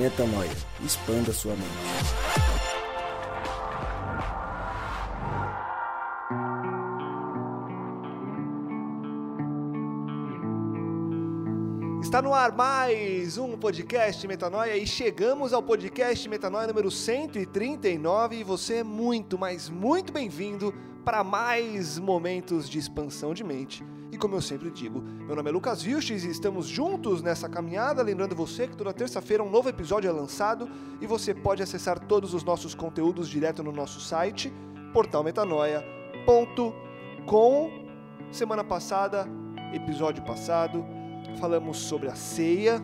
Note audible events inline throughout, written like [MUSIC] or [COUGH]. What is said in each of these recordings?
Metanoia. Expanda sua mente. Está no ar mais um podcast Metanoia e chegamos ao podcast Metanoia número 139 e você é muito, mas muito bem-vindo para mais momentos de expansão de mente. Como eu sempre digo, meu nome é Lucas Vilches e estamos juntos nessa caminhada. Lembrando você que toda terça-feira um novo episódio é lançado e você pode acessar todos os nossos conteúdos direto no nosso site, portalmetanoia.com. Semana passada, episódio passado, falamos sobre a ceia,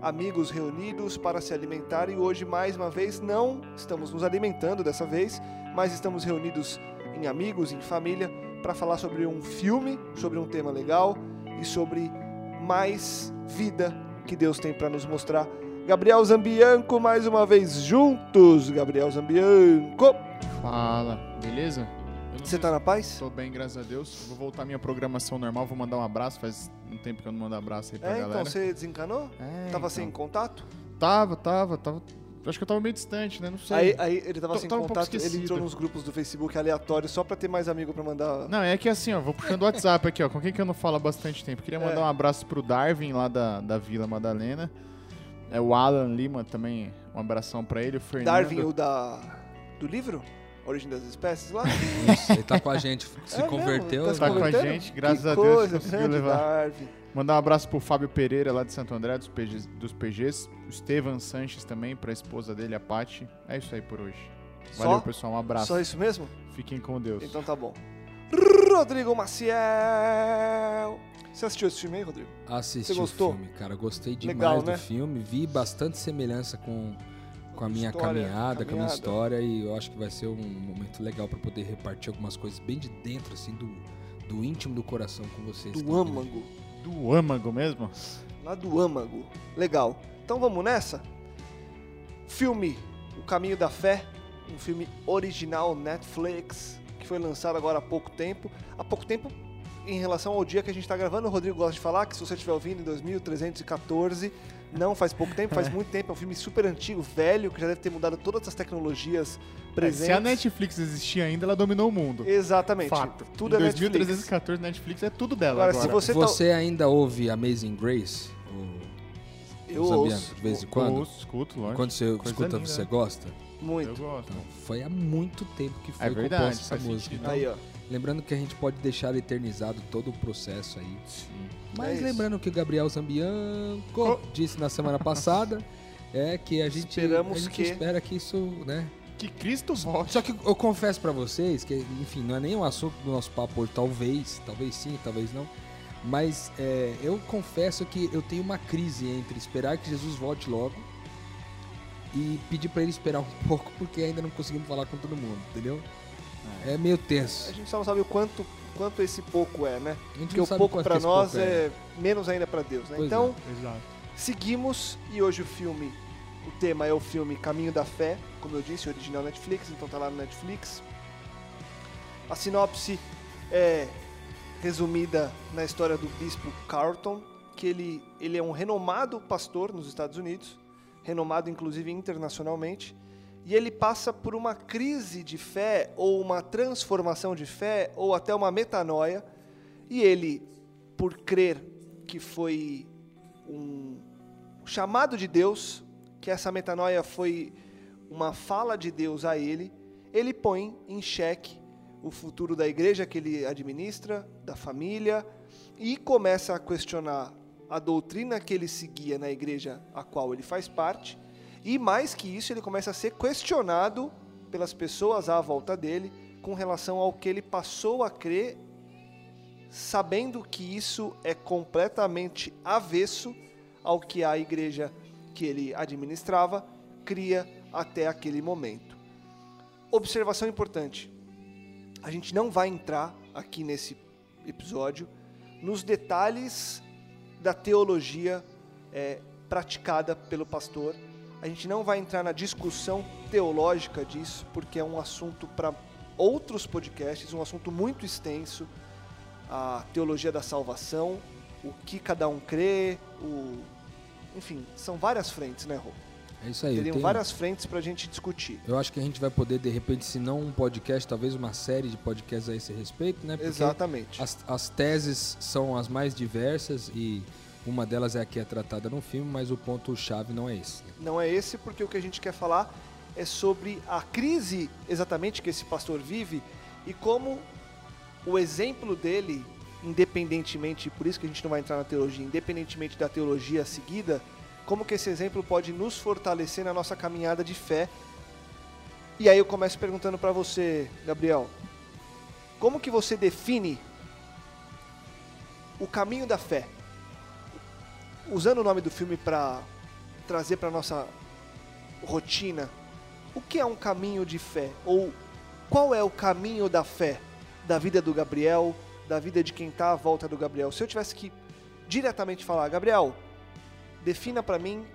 amigos reunidos para se alimentar e hoje mais uma vez não estamos nos alimentando dessa vez, mas estamos reunidos em amigos, em família, para falar sobre um filme, sobre um tema legal e sobre mais vida que Deus tem para nos mostrar. Gabriel Zambianco, mais uma vez juntos. Gabriel Zambianco. Fala, beleza? Você tá na paz? Tô bem, graças a Deus. Vou voltar à minha programação normal, vou mandar um abraço. Faz um tempo que eu não mando abraço aí pra É, galera. então você desencanou? É, Tava então. sem contato? Tava, tava, tava. Acho que eu tava meio distante, né? Não sei. Aí, aí ele tava Tô- sem tava um contato, ele esquecido. entrou nos grupos do Facebook aleatórios só pra ter mais amigo pra mandar. Não, é que assim, ó, vou puxando o WhatsApp aqui, ó. Com quem que eu não falo há bastante tempo? Queria mandar É. um abraço pro Darwin, lá da, da Vila Madalena. É o Alan Lima também, um abração pra ele. O Fernando. Darwin, o da. do livro? Origem das Espécies lá? Isso, ele tá com a gente, [LAUGHS] se É mesmo? converteu. Tá se Tá com a gente, graças que a Deus, coisa, conseguiu levar. Darwin. Mandar um abraço pro Fábio Pereira, lá de Santo André, dos PGs. Dos PGs. O Estevan Sanches também, pra esposa dele, a Paty. É isso aí por hoje. Valeu, Só? pessoal. Um abraço. Só isso mesmo? Fiquem com Deus. Então tá bom. Rodrigo Maciel. Você assistiu esse filme aí, Rodrigo? Assisti Você gostou? o filme, cara. Gostei demais Legal, do né? filme. Vi bastante semelhança com, com a minha História, caminhada, com a minha caminhada. história. E eu acho que vai ser um momento legal pra poder repartir algumas coisas bem de dentro, assim, do, do íntimo do coração com vocês. Do âmago. Do âmago mesmo? Lá do âmago. Legal. Então vamos nessa? Filme O Caminho da Fé. Um filme original Netflix. Que foi lançado agora há pouco tempo. Há pouco tempo em relação ao dia que a gente está gravando. O Rodrigo gosta de falar que se você estiver ouvindo em 2314, não faz pouco tempo, faz muito tempo. É um filme super antigo, velho, que já deve ter mudado todas as tecnologias presentes. É, Se a Netflix existia ainda, ela dominou o mundo. Exatamente. Fato. Tudo em é Netflix. 2314, Netflix é tudo dela Agora, agora. se você, Você, tá... ainda ouve Amazing Grace? O, Eu ouço. de vez em Eu quando? ouço, escuto, lógico. Quando você Coisa escuta, linda, você gosta? Eu Muito. gosto. Então, foi há muito tempo que foi É verdade, composta essa música. Então, Aí, ó. Lembrando que a gente pode deixar eternizado todo o processo aí. Mas É lembrando que o Gabriel Zambianco disse na semana [LAUGHS] passada é que a gente, Esperamos a gente que- espera que isso, né? Que Cristo volte. Só que eu confesso pra vocês que, enfim, não é nem um assunto do nosso papo hoje, talvez, talvez sim, talvez não. Mas é, eu confesso que eu tenho uma crise entre esperar que Jesus volte logo e pedir pra ele esperar um [LAUGHS] pouco, porque ainda não conseguimos falar com todo mundo, entendeu? É meio A tenso. gente só não sabe o quanto, quanto esse pouco é, né? A Porque o pouco esse nós pouco é menos ainda pra Deus, né? Pois então, Exato. seguimos e hoje o filme, o tema é o filme Caminho da Fé, como eu disse, original Netflix, então tá lá no Netflix. A sinopse é resumida na história do bispo Carlton, que ele, ele é um renomado pastor nos Estados Unidos, renomado inclusive internacionalmente, e ele passa por uma crise de fé, ou uma transformação de fé, ou até uma metanoia, e ele, por crer que foi um chamado de Deus, que essa metanoia foi uma fala de Deus a ele, ele põe em xeque o futuro da igreja que ele administra, da família, e começa a questionar a doutrina que ele seguia na igreja a qual ele faz parte, e mais que isso, ele começa a ser questionado pelas pessoas à volta dele com relação ao que ele passou a crer, sabendo que isso é completamente avesso ao que a igreja que ele administrava cria até aquele momento. Observação importante: a gente não vai entrar aqui nesse episódio nos detalhes da teologia é, praticada pelo pastor. A gente não vai entrar na discussão teológica disso, porque é um assunto para outros podcasts, um assunto muito extenso. A teologia da salvação, o que cada um crê, o... enfim, são várias frentes, né, Rô? É isso aí. Teriam tenho- várias frentes pra gente discutir. Eu acho que a gente vai poder, de repente, se não um podcast, talvez uma série de podcasts a esse respeito, né? Porque Exatamente. As, as teses são as mais diversas e uma delas é a que é tratada no filme, mas o ponto-chave não é esse. Não é esse, porque o que a gente quer falar é sobre a crise exatamente que esse pastor vive e como o exemplo dele, independentemente, por isso que a gente não vai entrar na teologia, independentemente da teologia seguida, como que esse exemplo pode nos fortalecer na nossa caminhada de fé. E aí eu começo perguntando para você, Gabriel, como que você define o caminho da fé? Usando o nome do filme para trazer para nossa rotina, o que é um caminho de fé? Ou qual é o caminho da fé da vida do Gabriel, da vida de quem está à volta do Gabriel? Se eu tivesse que diretamente falar, Gabriel, defina para mim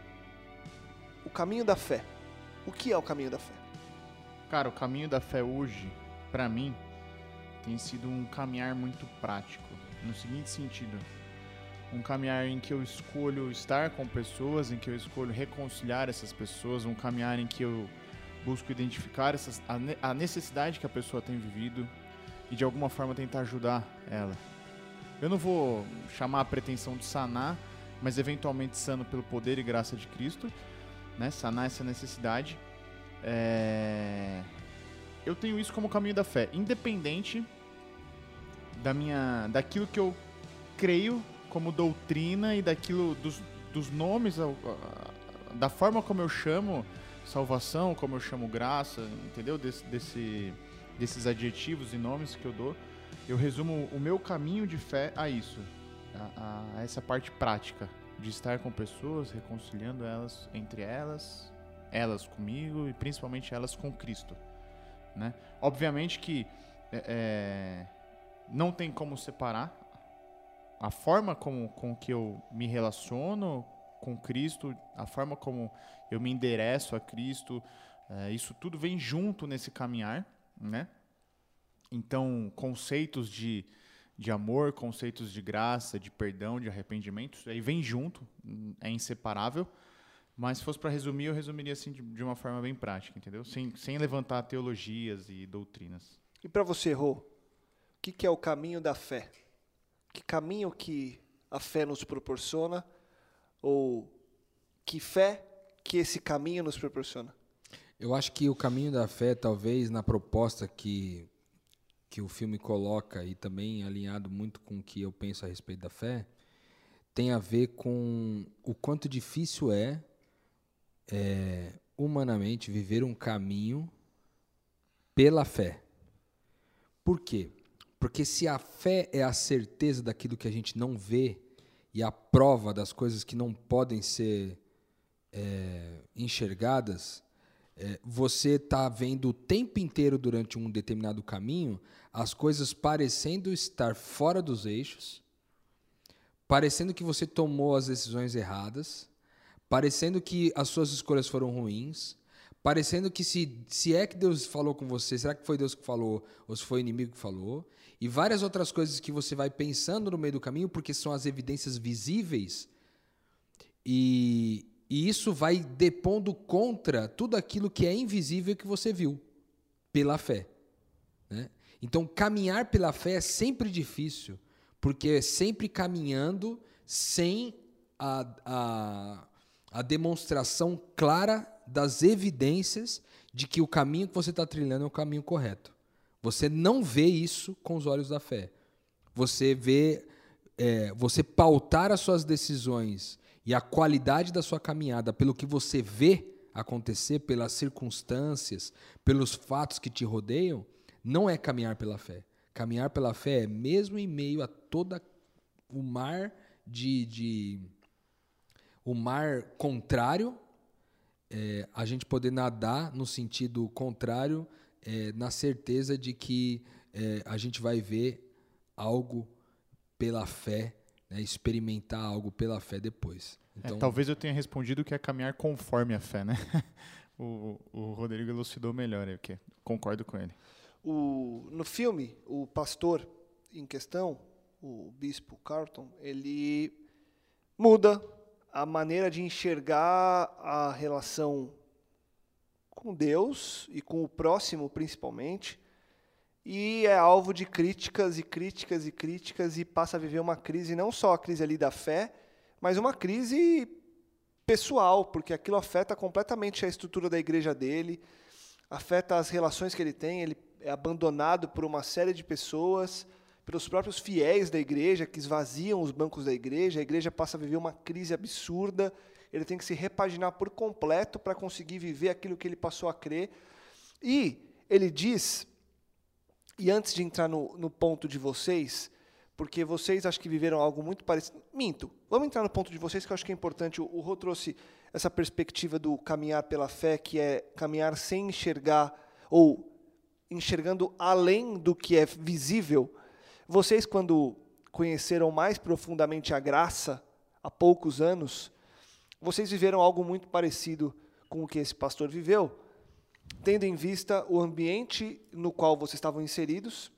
o caminho da fé. O que é o caminho da fé? Cara, o caminho da fé hoje, pra mim, tem sido um caminhar muito prático. No seguinte sentido: um caminhar em que eu escolho estar com pessoas, em que eu escolho reconciliar essas pessoas, um caminhar em que eu busco identificar essas, a, ne- a necessidade que a pessoa tem vivido e de alguma forma tentar ajudar ela. Eu não vou chamar a pretensão de sanar, mas eventualmente sano pelo poder e graça de Cristo, né? Sanar essa necessidade. É, Eu tenho isso como caminho da fé, independente da minha, daquilo que eu creio como doutrina e daquilo dos, dos nomes, da forma como eu chamo salvação, como eu chamo graça, entendeu? Desse, desse, desses adjetivos e nomes que eu dou, eu resumo o meu caminho de fé a isso, a, a essa parte prática de estar com pessoas, reconciliando elas entre elas, elas comigo e principalmente elas com Cristo, né? Obviamente que é, é, não tem como separar a forma como com que eu me relaciono com Cristo, a forma como eu me endereço a Cristo, é, isso tudo vem junto nesse caminhar, né? Então, conceitos de, de amor, conceitos de graça, de perdão, de arrependimento, isso aí vem junto, é inseparável. Mas se fosse para resumir, eu resumiria assim de, de uma forma bem prática, entendeu? Sem, sem levantar teologias e doutrinas. E para você, Rô, o que, que é o caminho da fé? Que caminho que a fé nos proporciona? Ou que fé que esse caminho nos proporciona? Eu acho que o caminho da fé, talvez, na proposta que, que o filme coloca, e também alinhado muito com o que eu penso a respeito da fé, tem a ver com o quanto difícil é, é, humanamente, viver um caminho pela fé. Por quê? Porque se a fé é a certeza daquilo que a gente não vê e a prova das coisas que não podem ser é, enxergadas, é, você está vendo o tempo inteiro durante um determinado caminho as coisas parecendo estar fora dos eixos, parecendo que você tomou as decisões erradas, parecendo que as suas escolhas foram ruins, parecendo que se, se é que Deus falou com você, será que foi Deus que falou ou se foi o inimigo que falou? E várias outras coisas que você vai pensando no meio do caminho, porque são as evidências visíveis e, e isso vai depondo contra tudo aquilo que é invisível que você viu pela fé. né? Então, caminhar pela fé é sempre difícil, porque é sempre caminhando sem a, a, a demonstração clara das evidências de que o caminho que você está trilhando é o caminho correto. Você não vê isso com os olhos da fé. Você vê, é, você pautar as suas decisões e a qualidade da sua caminhada pelo que você vê acontecer, pelas circunstâncias, pelos fatos que te rodeiam, não é caminhar pela fé. Caminhar pela fé é mesmo em meio a toda o mar de, de o mar contrário, é, a gente poder nadar no sentido contrário, é, na certeza de que é, a gente vai ver algo pela fé, né, experimentar algo pela fé depois. É, Então, talvez eu tenha respondido que é caminhar conforme a fé, né? [LAUGHS] o, o Rodrigo elucidou melhor o que concordo com ele. O, no filme, o pastor em questão, o bispo Carlton, ele muda a maneira de enxergar a relação com Deus e com o próximo, principalmente, e é alvo de críticas e críticas e críticas e passa a viver uma crise, não só a crise ali da fé, mas uma crise pessoal, porque aquilo afeta completamente a estrutura da igreja dele, afeta as relações que ele tem, ele é abandonado por uma série de pessoas, pelos próprios fiéis da igreja que esvaziam os bancos da igreja, a igreja passa a viver uma crise absurda, ele tem que se repaginar por completo para conseguir viver aquilo que ele passou a crer. E ele diz, e antes de entrar no, no ponto de vocês, porque vocês acho que viveram algo muito parecido. Minto. Vamos entrar no ponto de vocês que eu acho que é importante. O, o Rô trouxe essa perspectiva do caminhar pela fé, que é caminhar sem enxergar ou enxergando além do que é visível. Vocês, quando conheceram mais profundamente a graça há poucos anos, vocês viveram algo muito parecido com o que esse pastor viveu, tendo em vista o ambiente no qual vocês estavam inseridos,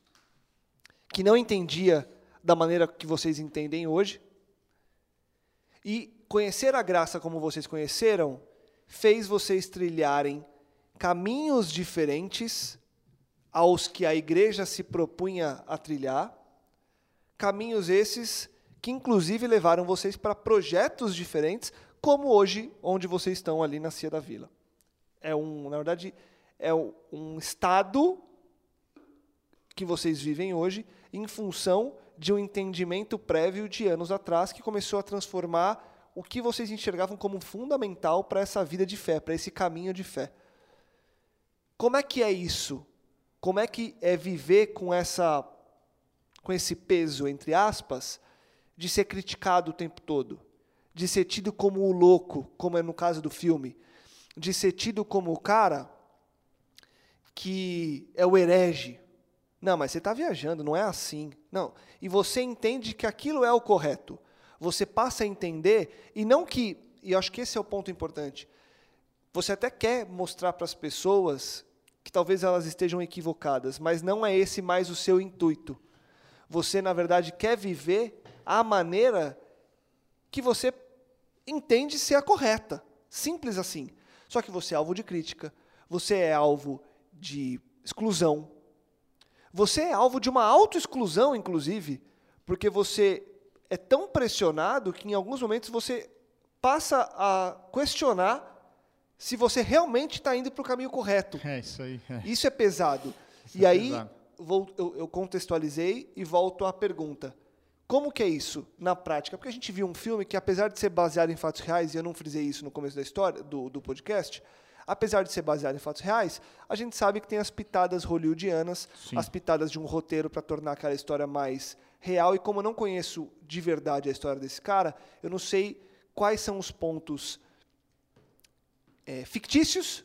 que não entendia da maneira que vocês entendem hoje. E conhecer a graça como vocês conheceram fez vocês trilharem caminhos diferentes aos que a igreja se propunha a trilhar, caminhos esses que inclusive levaram vocês para projetos diferentes, como hoje, onde vocês estão ali na Cia da Vila. É um, na verdade, é um estado que vocês vivem hoje em função de um entendimento prévio de anos atrás que começou a transformar o que vocês enxergavam como fundamental para essa vida de fé, para esse caminho de fé. Como é que é isso? Como é que é viver com essa com esse peso entre aspas de ser criticado o tempo todo, de ser tido como o louco, como é no caso do filme, de ser tido como o cara que é o herege, não, mas você está viajando, não é assim. Não. E você entende que aquilo é o correto. Você passa a entender, e não que, e eu acho que esse é o ponto importante, você até quer mostrar para as pessoas que talvez elas estejam equivocadas, mas não é esse mais o seu intuito. Você, na verdade, quer viver a maneira que você entende ser a correta. Simples assim. Só que você é alvo de crítica, você é alvo de exclusão, você é alvo de uma autoexclusão, inclusive, porque você é tão pressionado que em alguns momentos você passa a questionar se você realmente está indo para o caminho correto. É isso aí. É. Isso é pesado. Isso e é aí vou, eu, eu, contextualizei e volto à pergunta. Como que é isso na prática? Porque a gente viu um filme que, apesar de ser baseado em fatos reais, e eu não frisei isso no começo da história do, do podcast, apesar de ser baseado em fatos reais, a gente sabe que tem as pitadas hollywoodianas, Sim. as pitadas de um roteiro para tornar aquela história mais real. E como eu não conheço de verdade a história desse cara, eu não sei quais são os pontos é, fictícios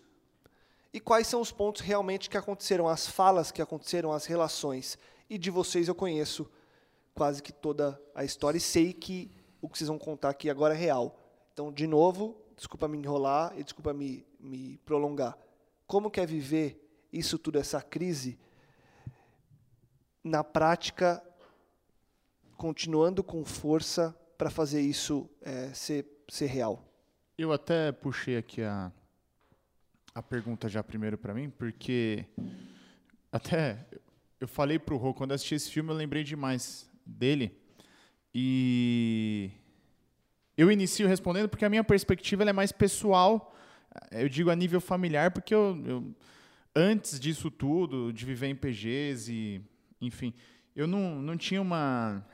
e quais são os pontos realmente que aconteceram, as falas que aconteceram, as relações. E de vocês eu conheço quase que toda a história e sei que o que vocês vão contar aqui agora é real. Então, de novo, desculpa me enrolar e desculpa me, me prolongar. Como quer viver isso tudo, essa crise, na prática, continuando com força para fazer isso é, ser, ser real? Eu até puxei aqui a, a pergunta já primeiro para mim, porque até eu falei para o Rô, quando assisti esse filme, eu lembrei demais dele. E eu inicio respondendo porque a minha perspectiva é mais pessoal, eu digo a nível familiar, porque eu, eu, antes disso tudo, de viver em PGs e, enfim, eu não, não tinha uma.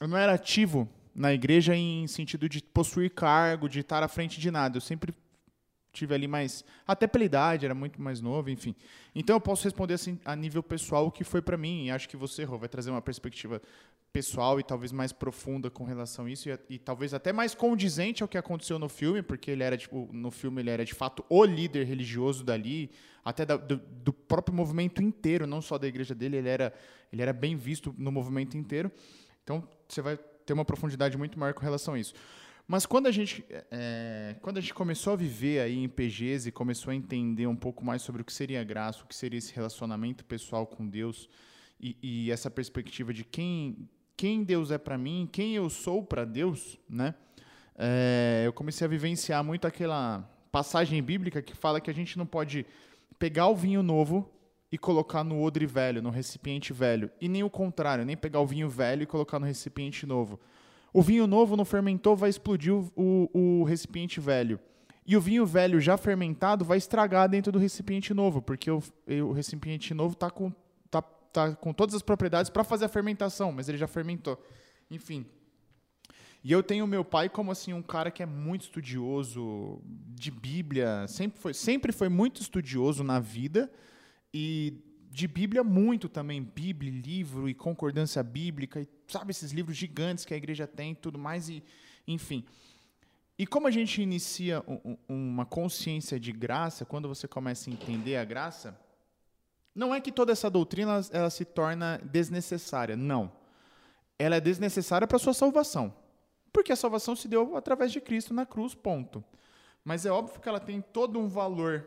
Eu não era ativo na igreja em sentido de possuir cargo, de estar à frente de nada. Eu sempre tive ali mais. Até pela idade, era muito mais novo, enfim. Então eu posso responder assim a nível pessoal o que foi para mim. E acho que você, Rô, vai trazer uma perspectiva pessoal e talvez mais profunda com relação a isso e, e, talvez até mais condizente ao que aconteceu no filme, porque ele era tipo no filme ele era de fato o líder religioso dali, até da, do, do, próprio movimento inteiro, não só da igreja dele, ele era ele era bem visto no movimento inteiro. Então você vai ter uma profundidade muito maior com relação a isso. Mas quando a gente é, quando a gente começou a viver aí em PGs e começou a entender um pouco mais sobre o que seria graça, o que seria esse relacionamento pessoal com Deus e, e essa perspectiva de quem quem Deus é para mim, quem eu sou para Deus, né? é, eu comecei a vivenciar muito aquela passagem bíblica que fala que a gente não pode pegar o vinho novo e colocar no odre velho, no recipiente velho. E nem o contrário, nem pegar o vinho velho e colocar no recipiente novo. O vinho novo não fermentou, vai explodir o, o, recipiente velho. E o vinho velho já fermentado vai estragar dentro do recipiente novo, porque o, o recipiente novo está com, tá, com todas as propriedades para fazer a fermentação, mas ele já fermentou. Enfim. E eu tenho meu pai como assim um cara que é muito estudioso de Bíblia, sempre foi, sempre foi muito estudioso na vida e de Bíblia muito também, Bíblia, livro e concordância bíblica, e sabe esses livros gigantes que a igreja tem e tudo mais, e enfim. E como a gente inicia um, uma consciência de graça, quando você começa a entender a graça, não é que toda essa doutrina ela, se torna desnecessária, não. Ela é desnecessária para a sua salvação, porque a salvação se deu através de Cristo na cruz, ponto. Mas é óbvio que ela tem todo um valor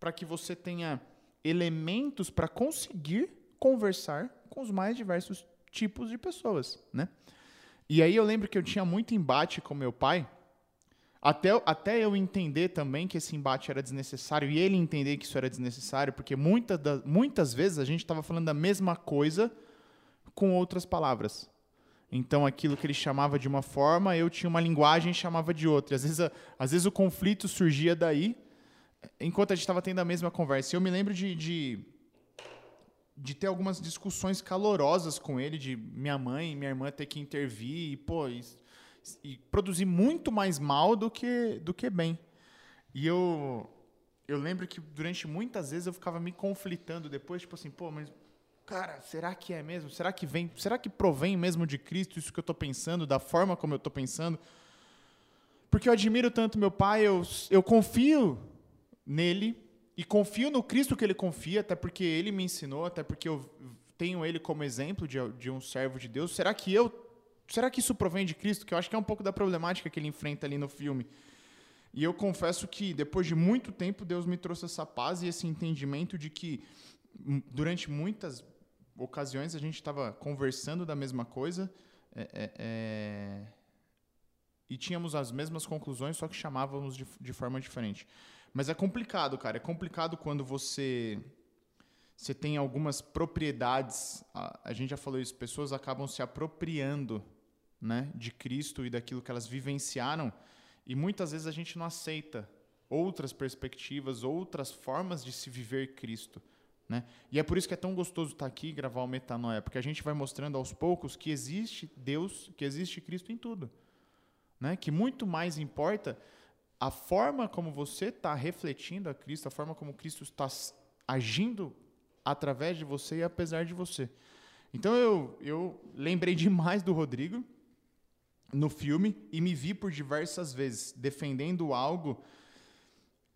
para que você tenha elementos para conseguir conversar com os mais diversos tipos de pessoas, né? E aí eu lembro que eu tinha muito embate com meu pai, até, até eu entender também que esse embate era desnecessário e ele entender que isso era desnecessário, porque muita da, muitas vezes a gente estava falando da mesma coisa com outras palavras. Então aquilo que ele chamava de uma forma, eu tinha uma linguagem e chamava de outra. Às vezes, às vezes o conflito surgia daí, enquanto a gente estava tendo a mesma conversa. Eu me lembro de, de, de, ter algumas discussões calorosas com ele, de minha mãe e minha irmã ter que intervir e, pô, e, e produzir muito mais mal do que, do que bem. E eu, eu lembro que durante muitas vezes eu ficava me conflitando depois, tipo assim, pô, mas cara, será que é mesmo? Será que vem? Será que provém mesmo de Cristo isso que eu estou pensando, da forma como eu estou pensando? Porque eu admiro tanto meu pai, eu, eu confio nele e confio no Cristo que ele confia, até porque ele me ensinou, até porque eu tenho ele como exemplo de, de um servo de Deus. Será que eu será que isso provém de Cristo? Que eu acho que é um pouco da problemática que ele enfrenta ali no filme. E eu confesso que depois de muito tempo Deus me trouxe essa paz e esse entendimento de que hum, durante muitas ocasiões a gente estava conversando da mesma coisa é, é, é, e tínhamos as mesmas conclusões, só que chamávamos de, de forma diferente. Mas é complicado, cara. É complicado quando você você tem algumas propriedades. A, a gente já falou isso. Pessoas acabam se apropriando, né, de Cristo e daquilo que elas vivenciaram. E muitas vezes a gente não aceita outras perspectivas, outras formas de se viver Cristo. Né? E é por isso que é tão gostoso estar aqui e gravar o Metanoia, porque a gente vai mostrando aos poucos que existe Deus, que existe Cristo em tudo. Né? Que muito mais importa a forma como você está refletindo a Cristo, a forma como Cristo está agindo através de você e apesar de você. Então eu, eu lembrei demais do Rodrigo no filme e me vi por diversas vezes defendendo algo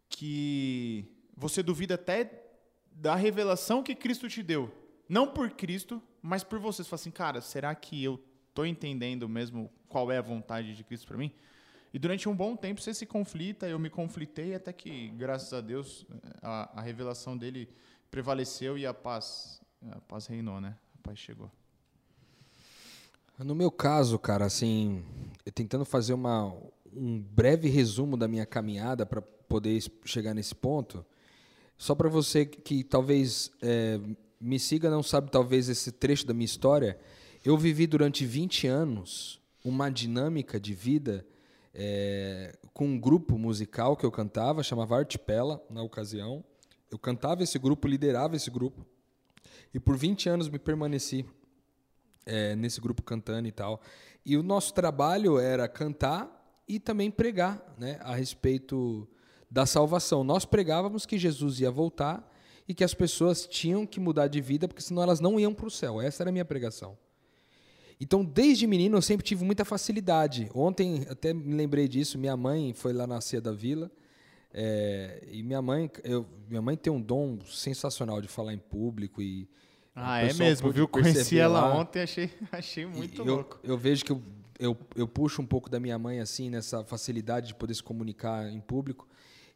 que você duvida até da revelação que Cristo te deu. Não por Cristo, mas por você. Você fala assim, cara, será que eu estou entendendo mesmo qual é a vontade de Cristo para mim? E durante um bom tempo você se conflita, eu me conflitei, até que, graças a Deus, a, a revelação dele prevaleceu e a paz, a paz reinou, né? A paz chegou. No meu caso, cara, assim, tentando fazer uma, um breve resumo da minha caminhada para poder chegar nesse ponto, só para você que talvez é, me siga, não sabe talvez esse trecho da minha história, eu vivi durante 20 anos uma dinâmica de vida é, com um grupo musical que eu cantava, chamava Artipela, na ocasião. Eu cantava esse grupo, liderava esse grupo. E por 20 anos me permaneci é, nesse grupo cantando e tal. E o nosso trabalho era cantar e também pregar né, a respeito da salvação. Nós pregávamos que Jesus ia voltar e que as pessoas tinham que mudar de vida, porque senão elas não iam para o céu. Essa era a minha pregação. Então, desde menino, eu sempre tive muita facilidade. Ontem, até me lembrei disso, minha mãe foi lá na Ceia da Vila. É, e minha mãe, eu, minha mãe tem um dom sensacional de falar em público e ah, é mesmo, viu? Conheci ela lá. ontem, achei, [LAUGHS] achei muito eu, louco. Eu vejo que eu, eu, eu puxo um pouco da minha mãe assim nessa facilidade de poder se comunicar em público.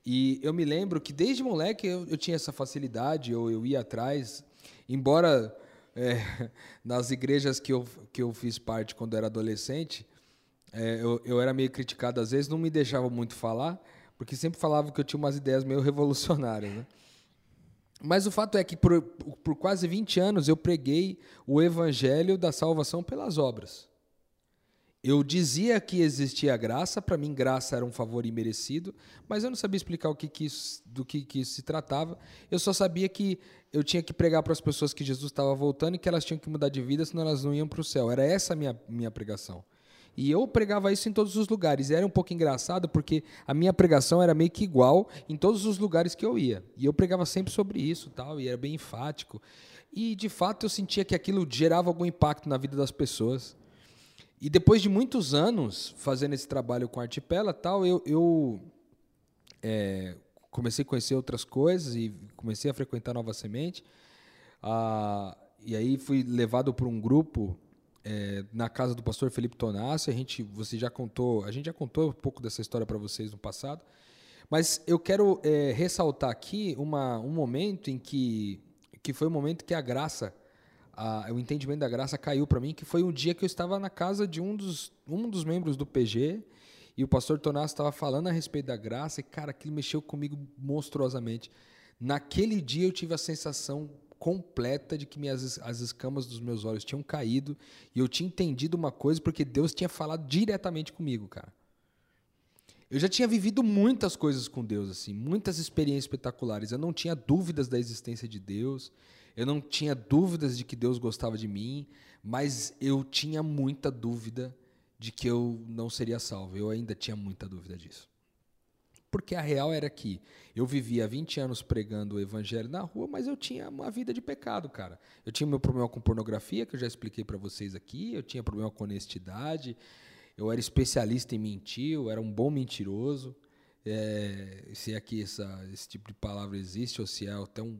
E eu me lembro que desde moleque eu, eu tinha essa facilidade, eu, eu ia atrás, embora é, [LAUGHS] nas igrejas que eu, que eu fiz parte quando era adolescente, é, eu, eu era meio criticado às vezes, não me deixava muito falar, porque sempre falava que eu tinha umas ideias meio [LAUGHS] revolucionárias, né? Mas o fato é que por, por quase 20 anos eu preguei o evangelho da salvação pelas obras. Eu dizia que existia graça, para mim graça era um favor imerecido, mas eu não sabia explicar o que, que isso, do que, que isso se tratava. Eu só sabia que eu tinha que pregar para as pessoas que Jesus estava voltando e que elas tinham que mudar de vida, senão elas não iam para o céu. Era essa a minha, minha pregação. E eu pregava isso em todos os lugares. E era um pouco engraçado porque a minha pregação era meio que igual em todos os lugares que eu ia. E eu pregava sempre sobre isso, tal, e era bem enfático. E de fato eu sentia que aquilo gerava algum impacto na vida das pessoas. E depois de muitos anos fazendo esse trabalho com Artipela, tal, eu, eu é, comecei a conhecer outras coisas e comecei a frequentar Nova Semente. Ah, e aí fui levado por um grupo é, na casa do pastor Felipe Tonassi. A gente, você já contou, a gente já contou um pouco dessa história para vocês no passado. Mas eu quero é, ressaltar aqui uma, um momento em que, que foi o um momento que a graça, a, o entendimento da graça caiu para mim, que foi um dia que eu estava na casa de um dos, um dos membros do PG e o pastor Tonassi estava falando a respeito da graça e, cara, aquilo mexeu comigo monstruosamente. Naquele dia eu tive a sensação completa de que minhas, as escamas dos meus olhos tinham caído e eu tinha entendido uma coisa porque Deus tinha falado diretamente comigo, cara. Eu já tinha vivido muitas coisas com Deus, assim, muitas experiências espetaculares. Eu não tinha dúvidas da existência de Deus, eu não tinha dúvidas de que Deus gostava de mim, mas eu tinha muita dúvida de que eu não seria salvo. Eu ainda tinha muita dúvida disso. Porque a real era que eu vivia 20 anos pregando o evangelho na rua, mas eu tinha uma vida de pecado, cara. Eu tinha meu problema com pornografia, que eu já expliquei para vocês aqui, eu tinha problema com honestidade, eu era especialista em mentir, eu era um bom mentiroso. É, se aqui essa, esse tipo de palavra existe, ou se é até um.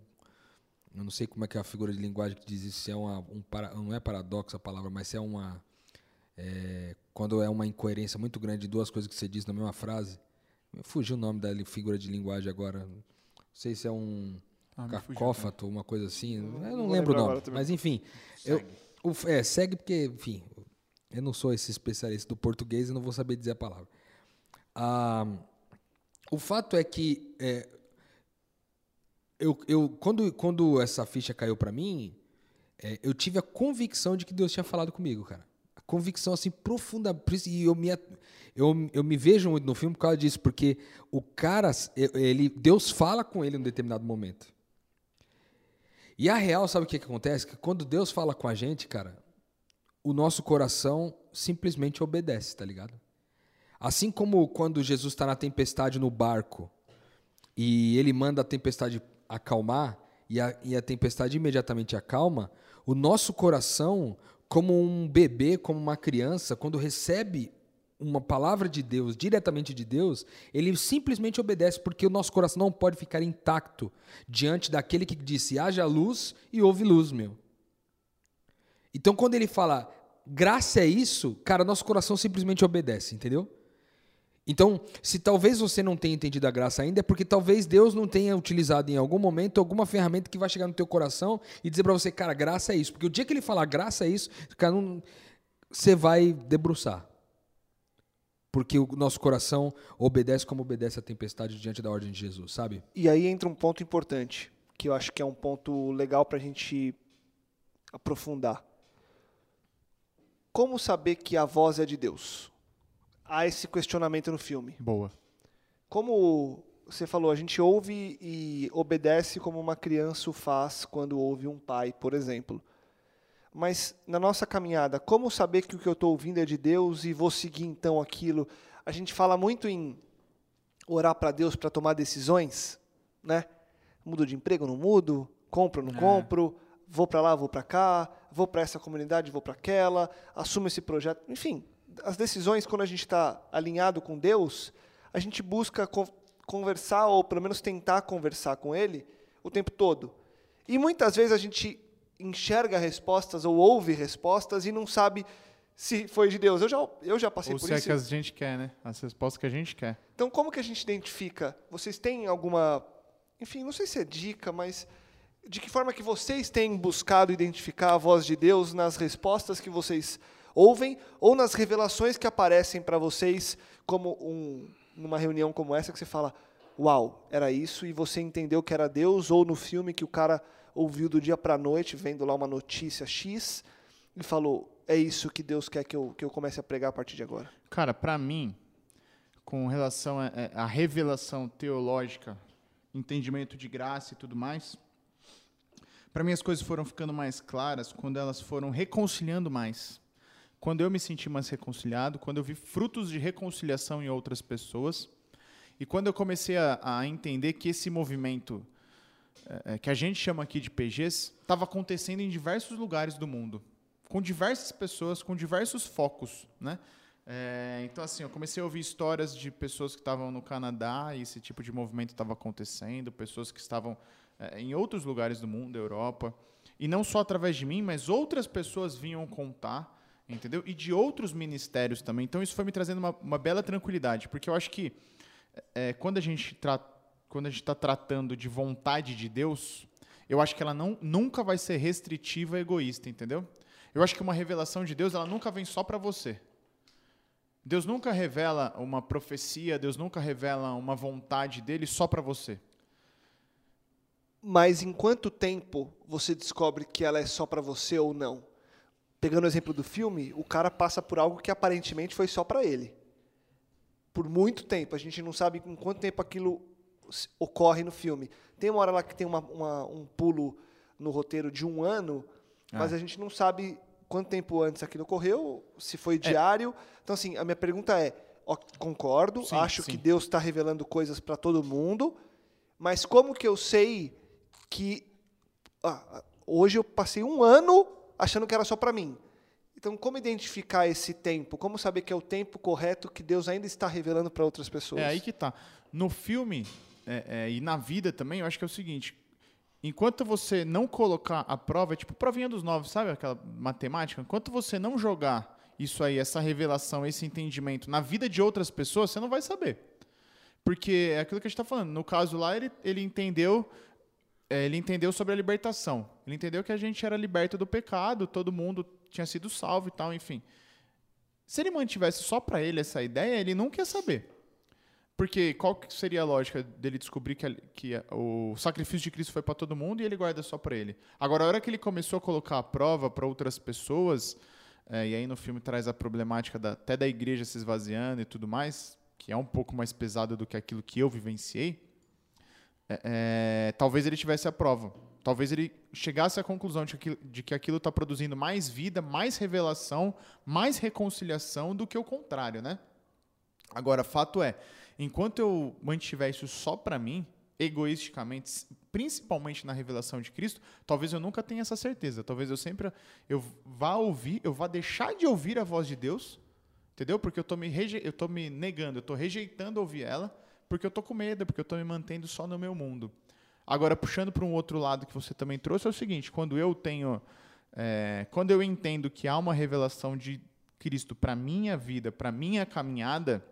Eu não sei como é que é a figura de linguagem que diz isso, se é uma, um para, não é paradoxo a palavra, mas se é uma. É, quando é uma incoerência muito grande de duas coisas que você diz na mesma frase. Fugiu o nome da figura de linguagem agora. Não sei se é um ah, cacófato, uma coisa assim. Não, eu não, não lembro o nome. Mas enfim. Segue. Eu, o, é, segue porque, enfim, eu não sou esse especialista do português e não vou saber dizer a palavra. Ah, o fato é que é, eu, eu, quando, quando essa ficha caiu para mim, é, eu tive a convicção de que Deus tinha falado comigo, cara. Convicção assim profunda. E eu me, eu, eu me vejo muito no filme por causa disso, porque o cara, ele, Deus fala com ele em um determinado momento. E a real, sabe o que, que acontece? Que quando Deus fala com a gente, cara, o nosso coração simplesmente obedece, tá ligado? Assim como quando Jesus está na tempestade no barco e ele manda a tempestade acalmar e a, e a tempestade imediatamente acalma, o nosso coração, como um bebê, como uma criança, quando recebe uma palavra de Deus, diretamente de Deus, ele simplesmente obedece, porque o nosso coração não pode ficar intacto diante daquele que disse: haja luz e houve luz, meu. Então, quando ele fala, graça é isso, cara, nosso coração simplesmente obedece, entendeu? Então, se talvez você não tenha entendido a graça ainda, é porque talvez Deus não tenha utilizado em algum momento alguma ferramenta que vai chegar no teu coração e dizer para você, cara, graça é isso. Porque o dia que ele falar graça é isso, cara, não, você vai debruçar porque o nosso coração obedece como obedece a tempestade diante da ordem de Jesus, sabe? E aí entra um ponto importante, que eu acho que é um ponto legal para a gente aprofundar. Como saber que a voz é de Deus? Há esse questionamento no filme. Boa. Como você falou, a gente ouve e obedece como uma criança o faz quando ouve um pai, por exemplo. Mas na nossa caminhada, como saber que o que eu estou ouvindo é de Deus e vou seguir então aquilo? A gente fala muito em orar para Deus para tomar decisões, né? Mudo de emprego, não mudo? Compro, não é. compro? Vou para lá, vou para cá? Vou para essa comunidade, vou para aquela? Assumo esse projeto? Enfim, as decisões, quando a gente está alinhado com Deus, a gente busca conversar, ou pelo menos tentar conversar com Ele o tempo todo. E muitas vezes a gente enxerga respostas ou ouve respostas e não sabe se foi de Deus. Eu já, eu já passei ou por se é isso. é que a gente quer, né? As respostas que a gente quer. Então, como que a gente identifica? Vocês têm alguma, enfim, não sei se é dica, mas de que forma que vocês têm buscado identificar a voz de Deus nas respostas que vocês ouvem ou nas revelações que aparecem para vocês, como um, numa reunião como essa, que você fala: Uau, era isso, e você entendeu que era Deus, ou no filme que o cara ouviu do dia para a noite, vendo lá uma notícia X, e falou: É isso que Deus quer que eu, que eu comece a pregar a partir de agora? Cara, para mim, com relação à revelação teológica, entendimento de graça e tudo mais, para mim as coisas foram ficando mais claras quando elas foram reconciliando mais. Quando eu me senti mais reconciliado, quando eu vi frutos de reconciliação em outras pessoas, e quando eu comecei a, a entender que esse movimento é, que a gente chama aqui de PGs estava acontecendo em diversos lugares do mundo, com diversas pessoas, com diversos focos, né? É, então, assim, eu comecei a ouvir histórias de pessoas que estavam no Canadá e esse tipo de movimento estava acontecendo, pessoas que estavam é, em outros lugares do mundo, Europa, e não só através de mim, mas outras pessoas vinham contar, entendeu? E de outros ministérios também. Então, isso foi me trazendo uma, uma bela tranquilidade, porque eu acho que é, quando a gente trata quando a gente está tratando de vontade de Deus, eu acho que ela não, nunca vai ser restritiva egoísta, entendeu? Eu acho que uma revelação de Deus, ela nunca vem só para você. Deus nunca revela uma profecia, Deus nunca revela uma vontade dele só para você. Mas em quanto tempo você descobre que ela é só para você ou não? Pegando o exemplo do filme, o cara passa por algo que aparentemente foi só para ele. Por muito tempo, a gente não sabe em quanto tempo aquilo ocorre no filme. Tem uma hora lá que tem uma, uma, um pulo no roteiro de um ano, ah. mas a gente não sabe quanto tempo antes aquilo ocorreu, se foi é. diário. É. Então, assim, a minha pergunta é: ó, concordo, sim, acho sim. que Deus está revelando coisas para todo mundo, mas como que eu sei que. Ah, hoje eu passei um ano achando que era só para mim. Então, como identificar esse tempo? Como saber que é o tempo correto que Deus ainda está revelando para outras pessoas? É aí que tá. No filme, é, é, e na vida também, eu acho que é o seguinte: enquanto você não colocar a prova, é tipo provinha dos nove, sabe aquela matemática? Enquanto você não jogar isso aí, essa revelação, esse entendimento na vida de outras pessoas, você não vai saber. Porque é aquilo que a gente está falando. No caso lá, ele, ele entendeu. É, ele entendeu sobre a libertação. Ele entendeu que a gente era liberto do pecado, todo mundo tinha sido salvo e tal, enfim. Se ele mantivesse só para ele essa ideia, ele nunca ia saber. Porque qual seria a lógica dele descobrir que, que o sacrifício de Cristo foi para todo mundo e ele guarda só para ele? Agora, a hora que ele começou a colocar a prova para outras pessoas, é, e aí no filme traz a problemática da, até da igreja se esvaziando e tudo mais, que é um pouco mais pesado do que aquilo que eu vivenciei, é, é, talvez ele tivesse a prova. Talvez ele chegasse à conclusão de que, de que aquilo está produzindo mais vida, mais revelação, mais reconciliação do que o contrário, né? Agora, fato é, Enquanto eu mantiver isso só para mim, egoisticamente, principalmente na revelação de Cristo, talvez eu nunca tenha essa certeza. Talvez eu sempre eu vá ouvir, eu vá deixar de ouvir a voz de Deus, entendeu? Porque eu tô me eu tô me negando, eu tô rejeitando ouvir ela, porque eu tô com medo, porque eu tô me mantendo só no meu mundo. Agora puxando para um outro lado que você também trouxe é o seguinte: quando eu tenho, é, quando eu entendo que há uma revelação de Cristo para minha vida, para minha caminhada,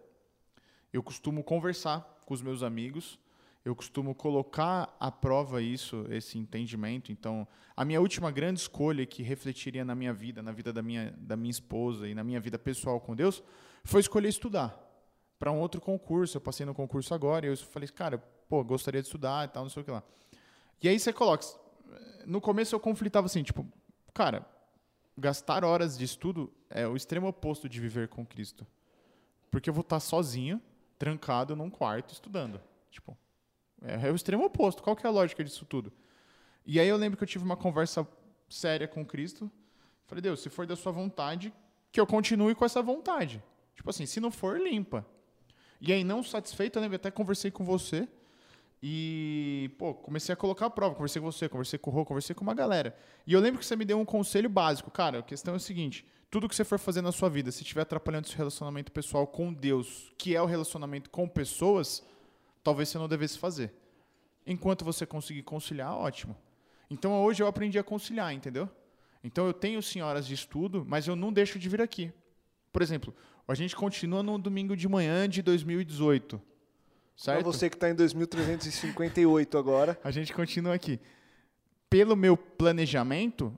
eu costumo conversar com os meus amigos, eu costumo colocar à prova isso, esse entendimento. Então, a minha última grande escolha que refletiria na minha vida, na vida da minha, da minha esposa e na minha vida pessoal com Deus, foi escolher estudar para um outro concurso. Eu passei no concurso agora e eu falei, cara, pô, gostaria de estudar e tal, não sei o que lá. E aí você coloca. No começo eu conflitava assim, tipo, cara, gastar horas de estudo é o extremo oposto de viver com Cristo. Porque eu vou estar sozinho trancado num quarto estudando. Tipo, é, é, o extremo oposto. Qual que é a lógica disso tudo? E aí eu lembro que eu tive uma conversa séria com Cristo. Falei, Deus, se for da sua vontade, que eu continue com essa vontade. Tipo assim, se não for, limpa. E aí, não satisfeito, eu lembro, até conversei com você. E, pô, comecei a colocar a prova. Conversei com você, conversei com o Rô, conversei com uma galera. E eu lembro que você me deu um conselho básico. Cara, a questão é o seguinte: tudo que você for fazer na sua vida, se estiver atrapalhando seu relacionamento pessoal com Deus, que é o relacionamento com pessoas, talvez você não devesse fazer. Enquanto você conseguir conciliar, ótimo. Então hoje eu aprendi a conciliar, entendeu? Então eu tenho sim horas de estudo, mas eu não deixo de vir aqui. Por exemplo, a gente continua no domingo de manhã de 2018. Certo? Para você que está em 2358 agora. A gente continua aqui. Pelo meu planejamento,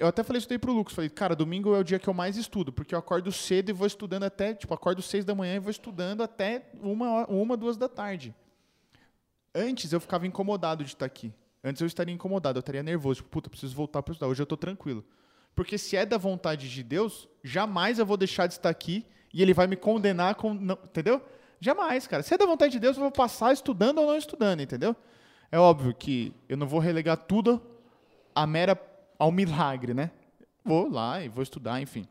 Eu até falei isso daí pro Lucas. Falei, cara, domingo é o dia que eu mais estudo, porque eu acordo cedo e vou estudando até, tipo, acordo seis da manhã e vou estudando até uma, uma duas da tarde. Antes eu ficava incomodado de estar aqui. Antes eu estaria incomodado, eu estaria nervoso. Tipo, puta, preciso voltar para estudar. Hoje eu tô tranquilo. Porque se é da vontade de Deus, jamais eu vou deixar de estar aqui e ele vai me condenar com. Não, entendeu? Jamais, cara. Se é da vontade de Deus, eu vou passar estudando ou não estudando, entendeu? É óbvio que eu não vou relegar tudo a mera ao milagre, né? Vou lá e vou estudar, enfim.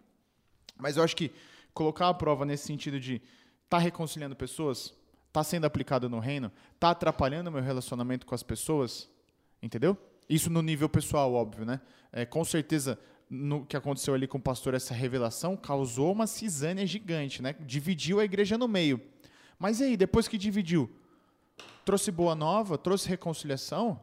Mas eu acho que colocar a prova nesse sentido de tá reconciliando pessoas, tá sendo aplicado no reino, tá atrapalhando meu relacionamento com as pessoas, entendeu? Isso no nível pessoal, óbvio, né? É, com certeza, no que aconteceu ali com o pastor, essa revelação causou uma cisânia gigante, né? Dividiu a igreja no meio. Mas e aí, depois que dividiu, trouxe boa nova, trouxe reconciliação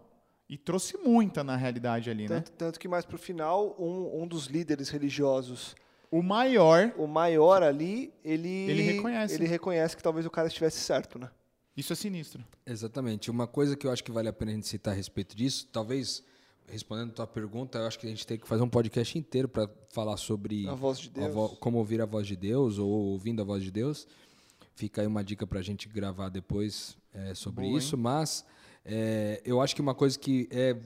e trouxe muita na realidade ali, né? Tanto, tanto que mais pro final, um, um dos líderes religiosos, O maior, o maior ali, ele, Ele reconhece. ele reconhece que talvez o cara estivesse certo, né? isso é sinistro. Exatamente. Uma coisa que eu acho que vale a pena a gente citar a respeito disso, talvez respondendo a tua pergunta, eu acho que a gente tem que fazer um podcast inteiro para falar sobre A voz de Deus. vo- como ouvir a voz de Deus ou ouvindo a voz de Deus. Fica aí uma dica para a gente gravar depois é, sobre Boa, isso. Mas é, eu acho que uma coisa que é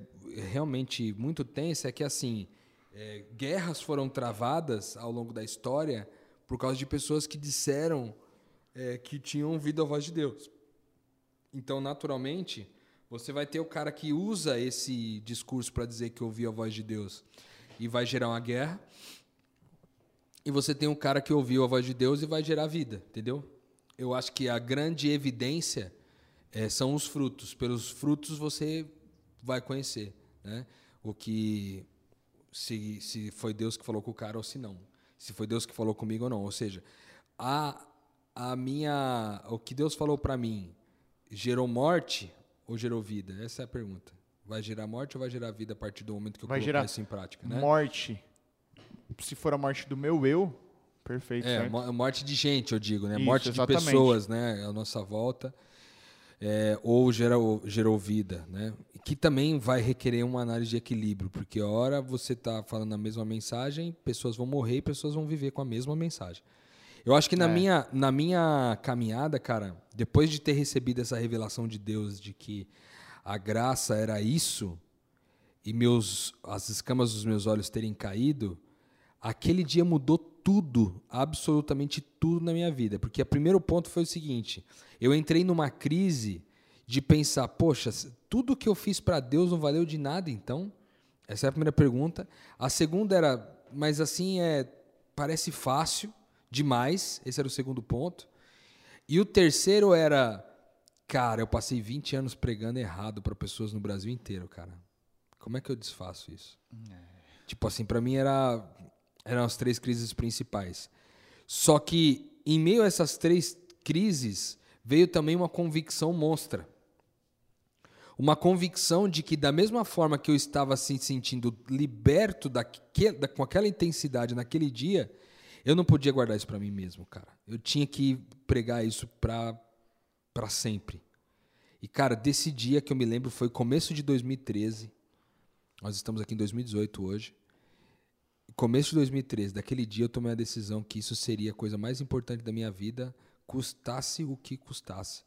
realmente muito tensa é que assim é, guerras foram travadas ao longo da história por causa de pessoas que disseram é, que tinham ouvido a voz de Deus. Então, naturalmente, você vai ter o cara que usa esse discurso para dizer que ouviu a voz de Deus e vai gerar uma guerra. E você tem um cara que ouviu a voz de Deus e vai gerar vida, entendeu? Eu acho que a grande evidência eh, são os frutos. Pelos frutos você vai conhecer, né? O que se, se foi Deus que falou com o cara ou se não. Se foi Deus que falou comigo ou não. Ou seja, a, a minha, o que Deus falou para mim gerou morte ou gerou vida? Essa é a pergunta. Vai gerar morte ou vai gerar vida a partir do momento que eu Vai colocar isso em prática, né? Morte. Se for a morte do meu eu, perfeito, É, certo? mo- morte de gente, eu digo, né? Isso, morte de exatamente. pessoas, né? À nossa volta. É, ou gerou, gerou vida, né? Que também vai requerer uma análise de equilíbrio, porque a hora você está falando a mesma mensagem, pessoas vão morrer e pessoas vão viver com a mesma mensagem. Eu acho que na, É. minha, na minha caminhada, cara, depois de ter recebido essa revelação de Deus de que a graça era isso, e meus, as escamas dos meus olhos terem caído, aquele dia mudou tudo, absolutamente tudo na minha vida. Porque o primeiro ponto foi o seguinte: eu entrei numa crise de pensar, poxa, tudo que eu fiz para Deus não valeu de nada, então? Essa é a primeira pergunta. A segunda era, mas assim é, parece fácil demais. Esse era o segundo ponto. E o terceiro era, cara, eu passei 20 anos pregando errado para pessoas no Brasil inteiro, cara. Como é que eu desfaço isso? Tipo assim, para mim era eram as três crises principais. Só que em meio a essas três crises veio também uma convicção monstra. Uma convicção de que da mesma forma que eu estava se sentindo liberto daque- da, com aquela intensidade naquele dia, eu não podia guardar isso para mim mesmo, cara. Eu tinha que pregar isso para para sempre. E cara, desse dia que eu me lembro foi começo de 2013. Nós estamos aqui em 2018 hoje. Começo de 2013, daquele dia eu tomei a decisão que isso seria a coisa mais importante da minha vida, custasse o que custasse.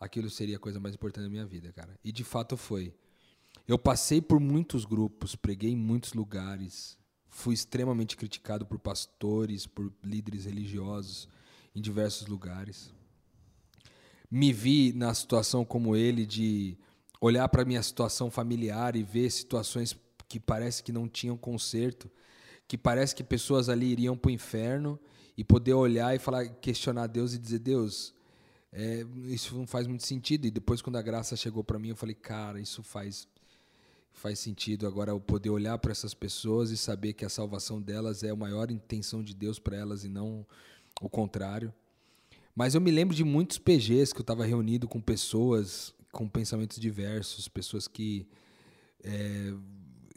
Aquilo seria a coisa mais importante da minha vida, cara. E de fato foi. Eu passei por muitos grupos, preguei em muitos lugares, fui extremamente criticado por pastores, por líderes religiosos em diversos lugares. Me vi na situação como ele de olhar para minha situação familiar e ver situações que parece que não tinham conserto, que parece que pessoas ali iriam para o inferno e poder olhar e falar, questionar Deus e dizer Deus, é, isso não faz muito sentido. E depois quando a graça chegou para mim, eu falei, cara, isso faz faz sentido agora eu poder olhar para essas pessoas e saber que a salvação delas é a maior intenção de Deus para elas e não o contrário. Mas eu me lembro de muitos PGs que eu estava reunido com pessoas com pensamentos diversos, pessoas que é,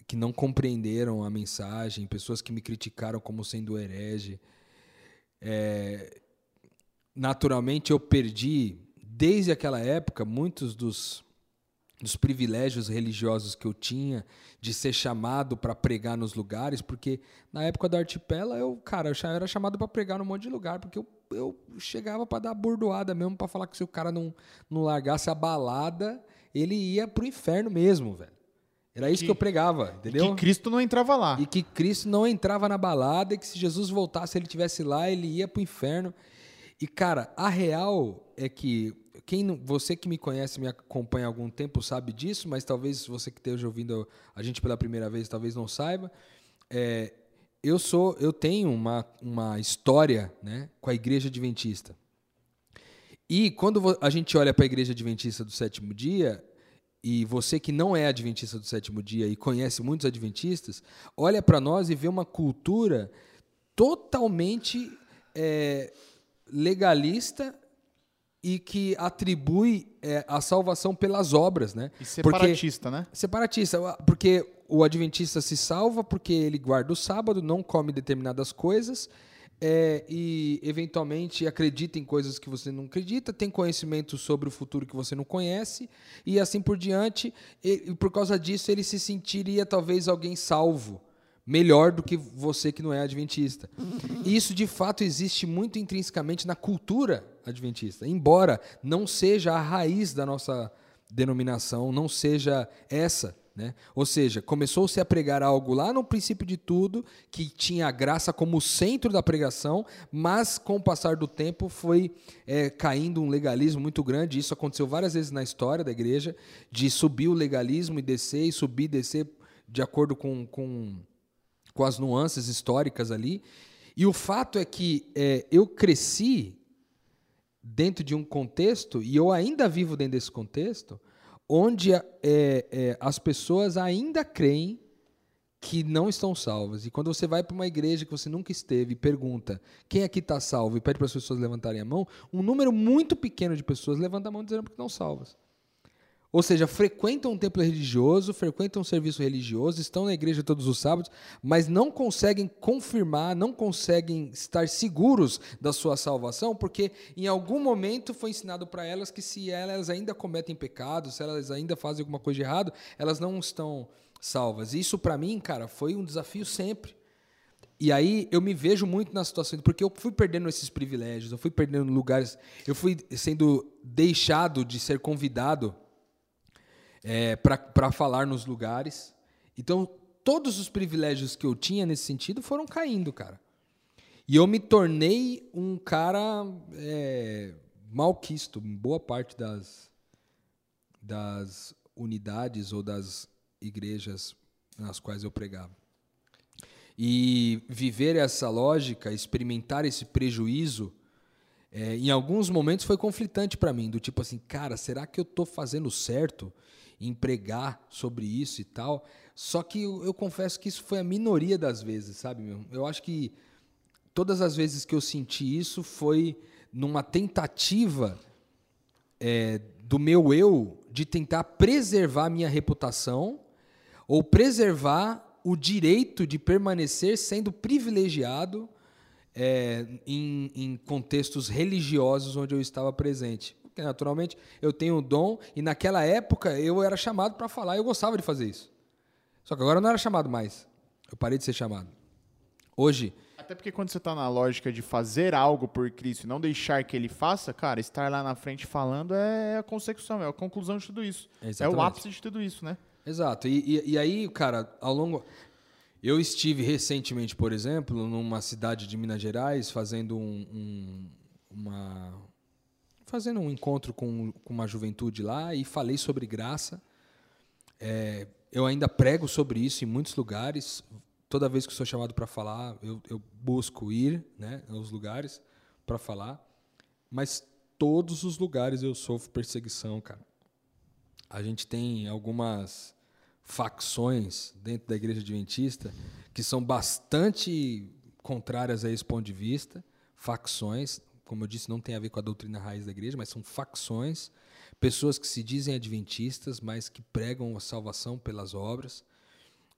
que não compreenderam a mensagem, pessoas que me criticaram como sendo herege. É, naturalmente eu perdi desde aquela época muitos dos dos privilégios religiosos que eu tinha de ser chamado para pregar nos lugares, porque na época da Artipela eu, cara, eu era chamado para pregar num monte de lugar, porque eu, eu chegava para dar burdoada mesmo, para falar que se o cara não, não largasse a balada, ele ia pro inferno mesmo, velho. Era isso que, que eu pregava, entendeu? E que Cristo não entrava lá. E que Cristo não entrava na balada, e que se Jesus voltasse, ele tivesse lá, ele ia pro inferno. E cara, a real é que quem não, você que me conhece, me acompanha há algum tempo, sabe disso, mas talvez você que esteja ouvindo a gente pela primeira vez, talvez não saiba. É, eu sou, eu tenho uma, uma história, né, com a Igreja Adventista. E quando a gente olha para a Igreja Adventista do Sétimo Dia, e você que não é adventista do sétimo dia e conhece muitos adventistas, olha para nós e vê uma cultura totalmente é, legalista e que atribui é, a salvação pelas obras, né? E separatista, porque, né? Separatista, porque o adventista se salva porque ele guarda o sábado, não come determinadas coisas é, e eventualmente acredita em coisas que você não acredita, tem conhecimento sobre o futuro que você não conhece e assim por diante. E, e por causa disso ele se sentiria talvez alguém salvo melhor do que você que não é adventista. E isso de fato existe muito intrinsecamente na cultura adventista, embora não seja a raiz da nossa denominação, não seja essa. Né? Ou seja, começou-se a pregar algo lá no princípio de tudo, que tinha a graça como centro da pregação, mas com o passar do tempo foi é, caindo um legalismo muito grande. Isso aconteceu várias vezes na história da igreja, de subir o legalismo e descer, e subir e descer de acordo com, com com as nuances históricas ali. E o fato é que é, eu cresci dentro de um contexto, e eu ainda vivo dentro desse contexto, onde é, é, as pessoas ainda creem que não estão salvas. E quando você vai para uma igreja que você nunca esteve e pergunta quem aqui está salvo e pede para as pessoas levantarem a mão, um número muito pequeno de pessoas levanta a mão dizendo que estão salvas. Ou seja, frequentam um templo religioso, frequentam um serviço religioso, estão na igreja todos os sábados, mas não conseguem confirmar, não conseguem estar seguros da sua salvação, porque em algum momento foi ensinado para elas que se elas ainda cometem pecados, se elas ainda fazem alguma coisa de errado, elas não estão salvas. Isso para mim, cara, foi um desafio sempre. E aí eu me vejo muito na situação, porque eu fui perdendo esses privilégios, eu fui perdendo lugares, eu fui sendo deixado de ser convidado é, para falar nos lugares. Então, todos os privilégios que eu tinha nesse sentido foram caindo, cara. E eu me tornei um cara é, malquisto boa parte das, das unidades ou das igrejas nas quais eu pregava. E viver essa lógica, experimentar esse prejuízo, é, em alguns momentos foi conflitante para mim, do tipo assim, cara, será que eu estou fazendo certo? Empregar sobre isso e tal. Só que eu, eu, confesso que isso foi a minoria das vezes, sabe, meu? Eu acho que todas as vezes que eu senti isso foi numa tentativa é, do meu eu de tentar preservar minha reputação ou preservar o direito de permanecer sendo privilegiado é, em, em contextos religiosos onde eu estava presente naturalmente eu tenho o dom e naquela época eu era chamado para falar e eu gostava de fazer isso. Só que agora eu não era chamado mais. Eu parei de ser chamado. Hoje. Até porque quando você está na lógica de fazer algo por Cristo e não deixar que ele faça, cara, estar lá na frente falando é a consecução, é a conclusão de tudo isso. Exatamente. É o ápice de tudo isso, né? Exato. E, e, e aí, cara, ao longo. Eu estive recentemente, por exemplo, numa cidade de Minas Gerais, fazendo um, um, uma, fazendo um encontro com, com uma juventude lá e falei sobre graça. É, eu ainda prego sobre isso em muitos lugares. Toda vez que sou chamado para falar, eu, eu, busco ir né, aos lugares para falar. Mas todos os lugares eu sofro perseguição, cara. A gente tem algumas facções dentro da igreja adventista que são bastante contrárias a esse ponto de vista, facções como eu disse, não tem a ver com a doutrina raiz da igreja, mas são facções, pessoas que se dizem adventistas, mas que pregam a salvação pelas obras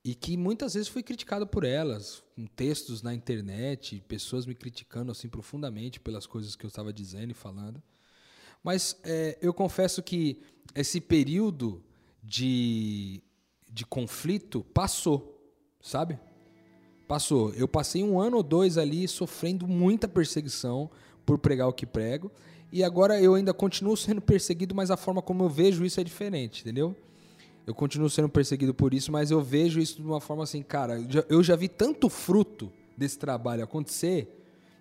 e que muitas vezes fui criticado por elas, com textos na internet, pessoas me criticando assim profundamente pelas coisas que eu estava dizendo e falando. Mas é, eu confesso que esse período de, de conflito passou, sabe? Passou. Eu passei um ano ou dois ali sofrendo muita perseguição por pregar o que prego. E agora eu ainda continuo sendo perseguido, mas a forma como eu vejo isso é diferente, entendeu? Eu continuo sendo perseguido por isso, mas eu vejo isso de uma forma assim, cara, eu já, vi tanto fruto desse trabalho acontecer,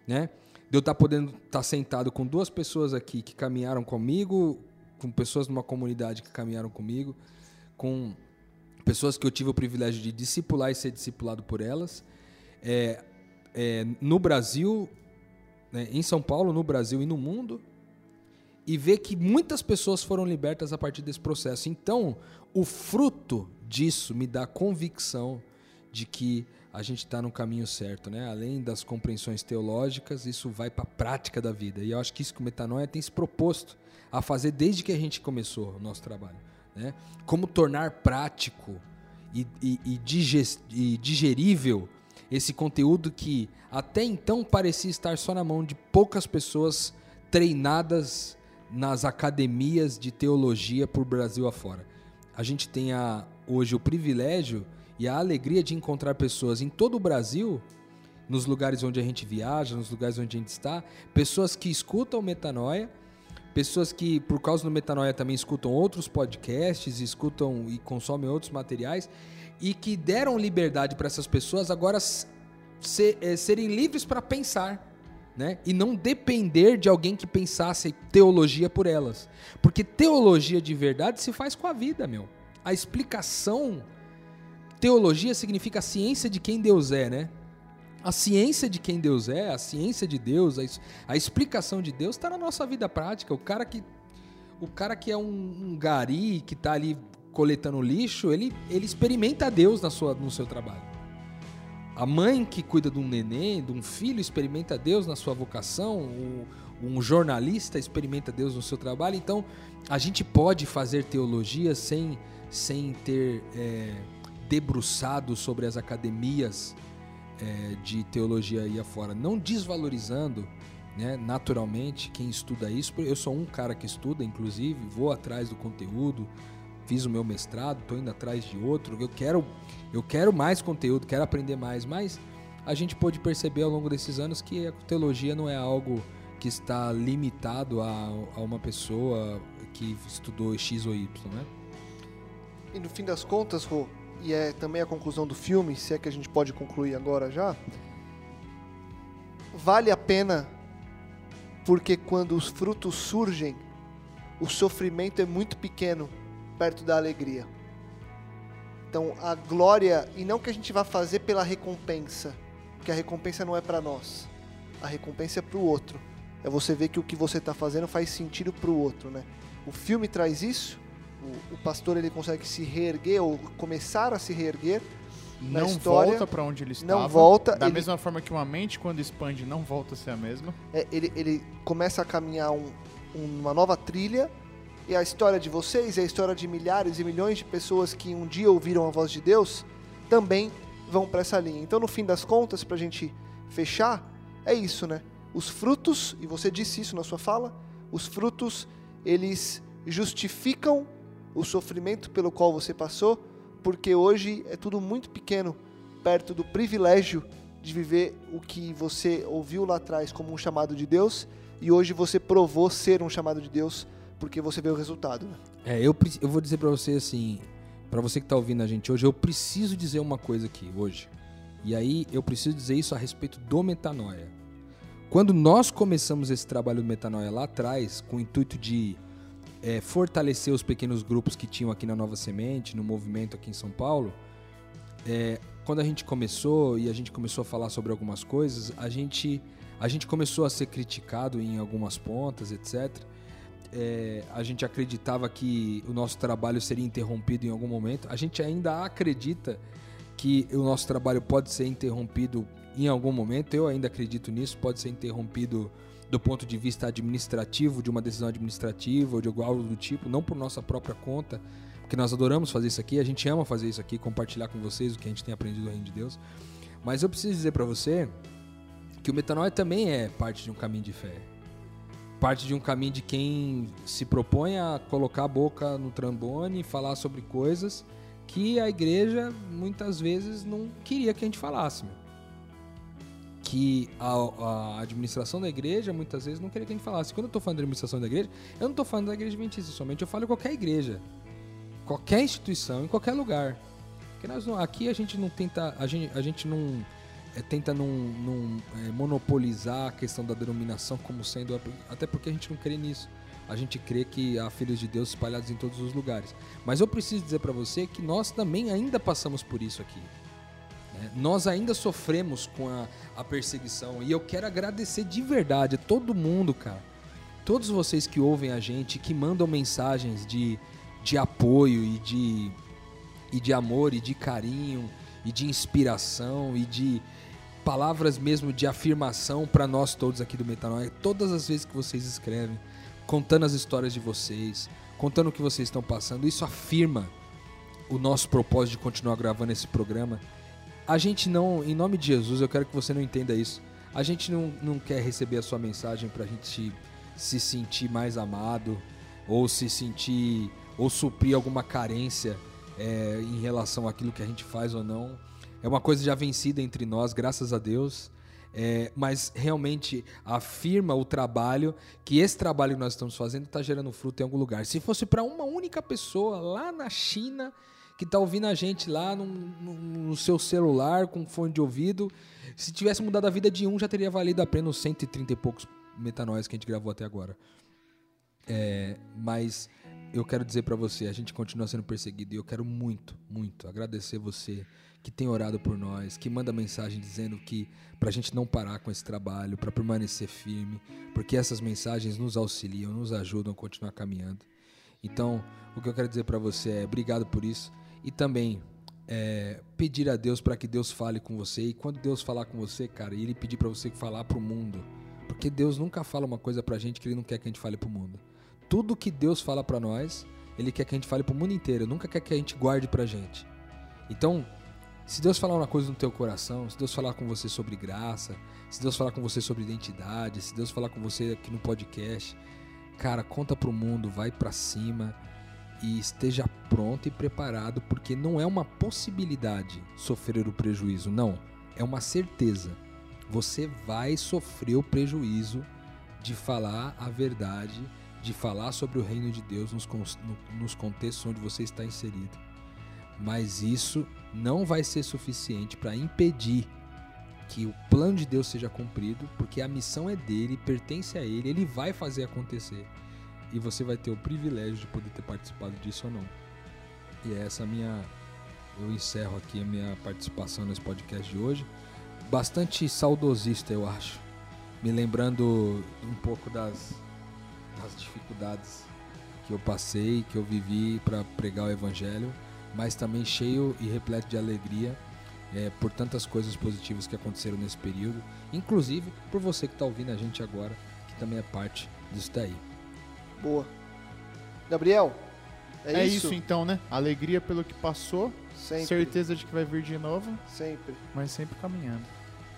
né? De eu estar tá podendo estar tá sentado com duas pessoas aqui que caminharam comigo, com pessoas numa comunidade que caminharam comigo, com pessoas que eu tive o privilégio de discipular e ser discipulado por elas. É, é, no Brasil, né, em São Paulo, no Brasil e no mundo, e ver que muitas pessoas foram libertas a partir desse processo. Então, o fruto disso me dá convicção de que a gente está no caminho certo, né? Além das compreensões teológicas, isso vai para a prática da vida. E eu acho que isso que o Metanoia tem se proposto a fazer desde que a gente começou o nosso trabalho. Né? Como tornar prático e, e, e, e digerível esse conteúdo que até então parecia estar só na mão de poucas pessoas treinadas nas academias de teologia por Brasil afora. A gente tem a, hoje o privilégio e a alegria de encontrar pessoas em todo o Brasil, nos lugares onde a gente viaja, nos lugares onde a gente está, pessoas que escutam metanoia, pessoas que por causa do metanoia também escutam outros podcasts, escutam e consomem outros materiais e que deram liberdade para essas pessoas agora é, serem livres para pensar. Né? E não depender de alguém que pensasse teologia por elas. Porque teologia de verdade se faz com a vida, meu. A explicação. Teologia significa a ciência de quem Deus é, né? A ciência de quem Deus é, a ciência de Deus, a, a explicação de Deus está na nossa vida prática. O cara que, o cara que é um, um gari, que está ali coletando lixo, ele, ele experimenta Deus na sua, no seu trabalho. A mãe que cuida de um neném, de um filho, experimenta Deus na sua vocação. O, um jornalista experimenta Deus no seu trabalho. Então, a gente pode fazer teologia sem, sem ter é, debruçado sobre as academias é, de teologia aí afora. Não desvalorizando né, naturalmente quem estuda isso. Eu sou um cara que estuda, inclusive, vou atrás do conteúdo, fiz o meu mestrado, estou indo atrás de outro. Eu quero, eu quero mais conteúdo, quero aprender mais, mas a gente pôde perceber ao longo desses anos que a teologia não é algo que está limitado a, a uma pessoa que estudou X ou Y, né? E no fim das contas, Rô, e é também a conclusão do filme, se é que a gente pode concluir agora já, vale a pena porque quando os frutos surgem, o sofrimento é muito pequeno perto da alegria. Então, a glória, e não que a gente vá fazer pela recompensa, porque a recompensa não é para nós, a recompensa é para o outro. É você ver que o que você está fazendo faz sentido para o outro, né? O filme traz isso. O, o, pastor ele consegue se reerguer ou começar a se reerguer. Não história, volta para onde ele estava. Não volta. Da ele, mesma forma que uma mente quando expande não volta a ser a mesma. É, ele, ele começa a caminhar um, uma nova trilha e a história de vocês e a história de milhares e milhões de pessoas que um dia ouviram a voz de Deus também vão para essa linha. Então, no fim das contas, para a gente fechar, é isso, né? Os frutos, e você disse isso na sua fala, os frutos, eles justificam o sofrimento pelo qual você passou, porque hoje é tudo muito pequeno perto do privilégio de viver o que você ouviu lá atrás como um chamado de Deus e hoje você provou ser um chamado de Deus porque você vê o resultado. Né? É, eu, eu vou dizer para você assim, para você que está ouvindo a gente hoje, eu preciso dizer uma coisa aqui hoje. E aí eu preciso dizer isso a respeito do metanoia. Quando nós começamos esse trabalho do metanoia lá atrás, com o intuito de é, fortalecer os pequenos grupos que tinham aqui na Nova Semente, no movimento aqui em São Paulo, é, quando a gente começou e a gente começou a falar sobre algumas coisas, a gente, a gente começou a ser criticado em algumas pontas, etc é, a gente acreditava que o nosso trabalho seria interrompido em algum momento. A gente ainda acredita que o nosso trabalho pode ser interrompido em algum momento. Eu ainda acredito nisso, pode ser interrompido do ponto de vista administrativo, de uma decisão administrativa ou de algo do tipo, não por nossa própria conta, porque nós adoramos fazer isso aqui, a gente ama fazer isso aqui, compartilhar com vocês o que a gente tem aprendido do Reino de Deus. Mas eu preciso dizer para você que o metanoia também é parte de um caminho de fé. Parte de um caminho de quem se propõe a colocar a boca no trambone e falar sobre coisas que a igreja muitas vezes não queria que a gente falasse. Meu. Que a, a, administração da igreja muitas vezes não queria que a gente falasse. Quando eu estou falando da administração da igreja, eu não estou falando da igreja adventista somente, eu falo qualquer igreja, qualquer instituição, em qualquer lugar. Porque nós não, aqui a gente não tenta, a gente, a gente não é, tenta não, não é, monopolizar a questão da denominação como sendo. Até porque a gente não crê nisso. A gente crê que há filhos de Deus espalhados em todos os lugares. Mas eu preciso dizer para você que nós também ainda passamos por isso aqui. Né? Nós ainda sofremos com a, a perseguição. E eu quero agradecer de verdade a todo mundo, cara. Todos vocês que ouvem a gente, que mandam mensagens de, de apoio e de e de amor e de carinho e de inspiração e de palavras mesmo de afirmação para nós todos aqui do Metanoia. Todas as vezes que vocês escrevem, contando as histórias de vocês, contando o que vocês estão passando, isso afirma o nosso propósito de continuar gravando esse programa. A gente não, em nome de Jesus, eu quero que você não entenda isso. A gente não, não quer receber a sua mensagem para a gente se sentir mais amado ou se sentir ou suprir alguma carência é, em relação àquilo que a gente faz ou não. É uma coisa já vencida entre nós, graças a Deus. É, mas realmente afirma o trabalho que esse trabalho que nós estamos fazendo está gerando fruto em algum lugar. Se fosse para uma única pessoa lá na China que está ouvindo a gente lá no, no, seu celular com fone de ouvido, se tivesse mudado a vida de um já teria valido a pena os 130 e poucos metanóis que a gente gravou até agora. É, mas eu quero dizer para você, a gente continua sendo perseguido e eu quero muito, muito agradecer você que tem orado por nós, que manda mensagem dizendo que para a gente não parar com esse trabalho, para permanecer firme, porque essas mensagens nos auxiliam, nos ajudam a continuar caminhando. Então, o que eu quero dizer para você é obrigado por isso e também é, pedir a Deus para que Deus fale com você e quando Deus falar com você, cara, e Ele pedir para você falar para o mundo, porque Deus nunca fala uma coisa para a gente que Ele não quer que a gente fale para o mundo tudo que Deus fala para nós, Ele quer que a gente fale pro mundo inteiro, nunca quer que a gente guarde pra gente. Então, se Deus falar uma coisa no teu coração, se Deus falar com você sobre graça, se Deus falar com você sobre identidade, se Deus falar com você aqui no podcast, cara, conta pro mundo, vai para cima e esteja pronto e preparado, porque não é uma possibilidade sofrer o prejuízo, não, é uma certeza. Você vai sofrer o prejuízo de falar a verdade de falar sobre o reino de Deus nos, nos contextos onde você está inserido. Mas isso não vai ser suficiente para impedir que o plano de Deus seja cumprido, porque a missão é dele, pertence a ele, ele vai fazer acontecer. E você vai ter o privilégio de poder ter participado disso ou não. E é essa minha. Eu encerro aqui a minha participação nesse podcast de hoje. Bastante saudosista, eu acho. Me lembrando um pouco das as dificuldades que eu passei, que eu vivi para pregar o Evangelho, mas também cheio e repleto de alegria é, por tantas coisas positivas que aconteceram nesse período, inclusive por você que está ouvindo a gente agora, que também é parte disso daí. Boa. Gabriel, é, é isso? isso? então, né? Alegria pelo que passou, sempre. certeza de que vai vir de novo, sempre, mas sempre caminhando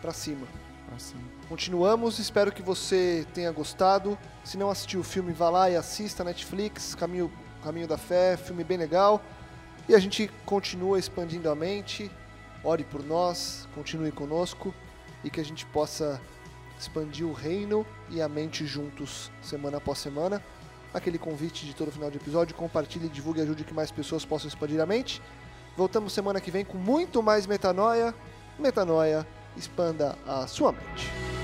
para cima. Assim. Continuamos, espero que você tenha gostado. Se não assistiu o filme, vá lá e assista Netflix, Caminho, Caminho da Fé, filme bem legal. E a gente continua expandindo a mente. Ore por nós, continue conosco e que a gente possa expandir o reino e a mente juntos, semana após semana. Aquele convite de todo final de episódio, compartilhe, divulgue e ajude que mais pessoas possam expandir a mente. Voltamos semana que vem com muito mais metanoia. Metanoia expanda a sua mente.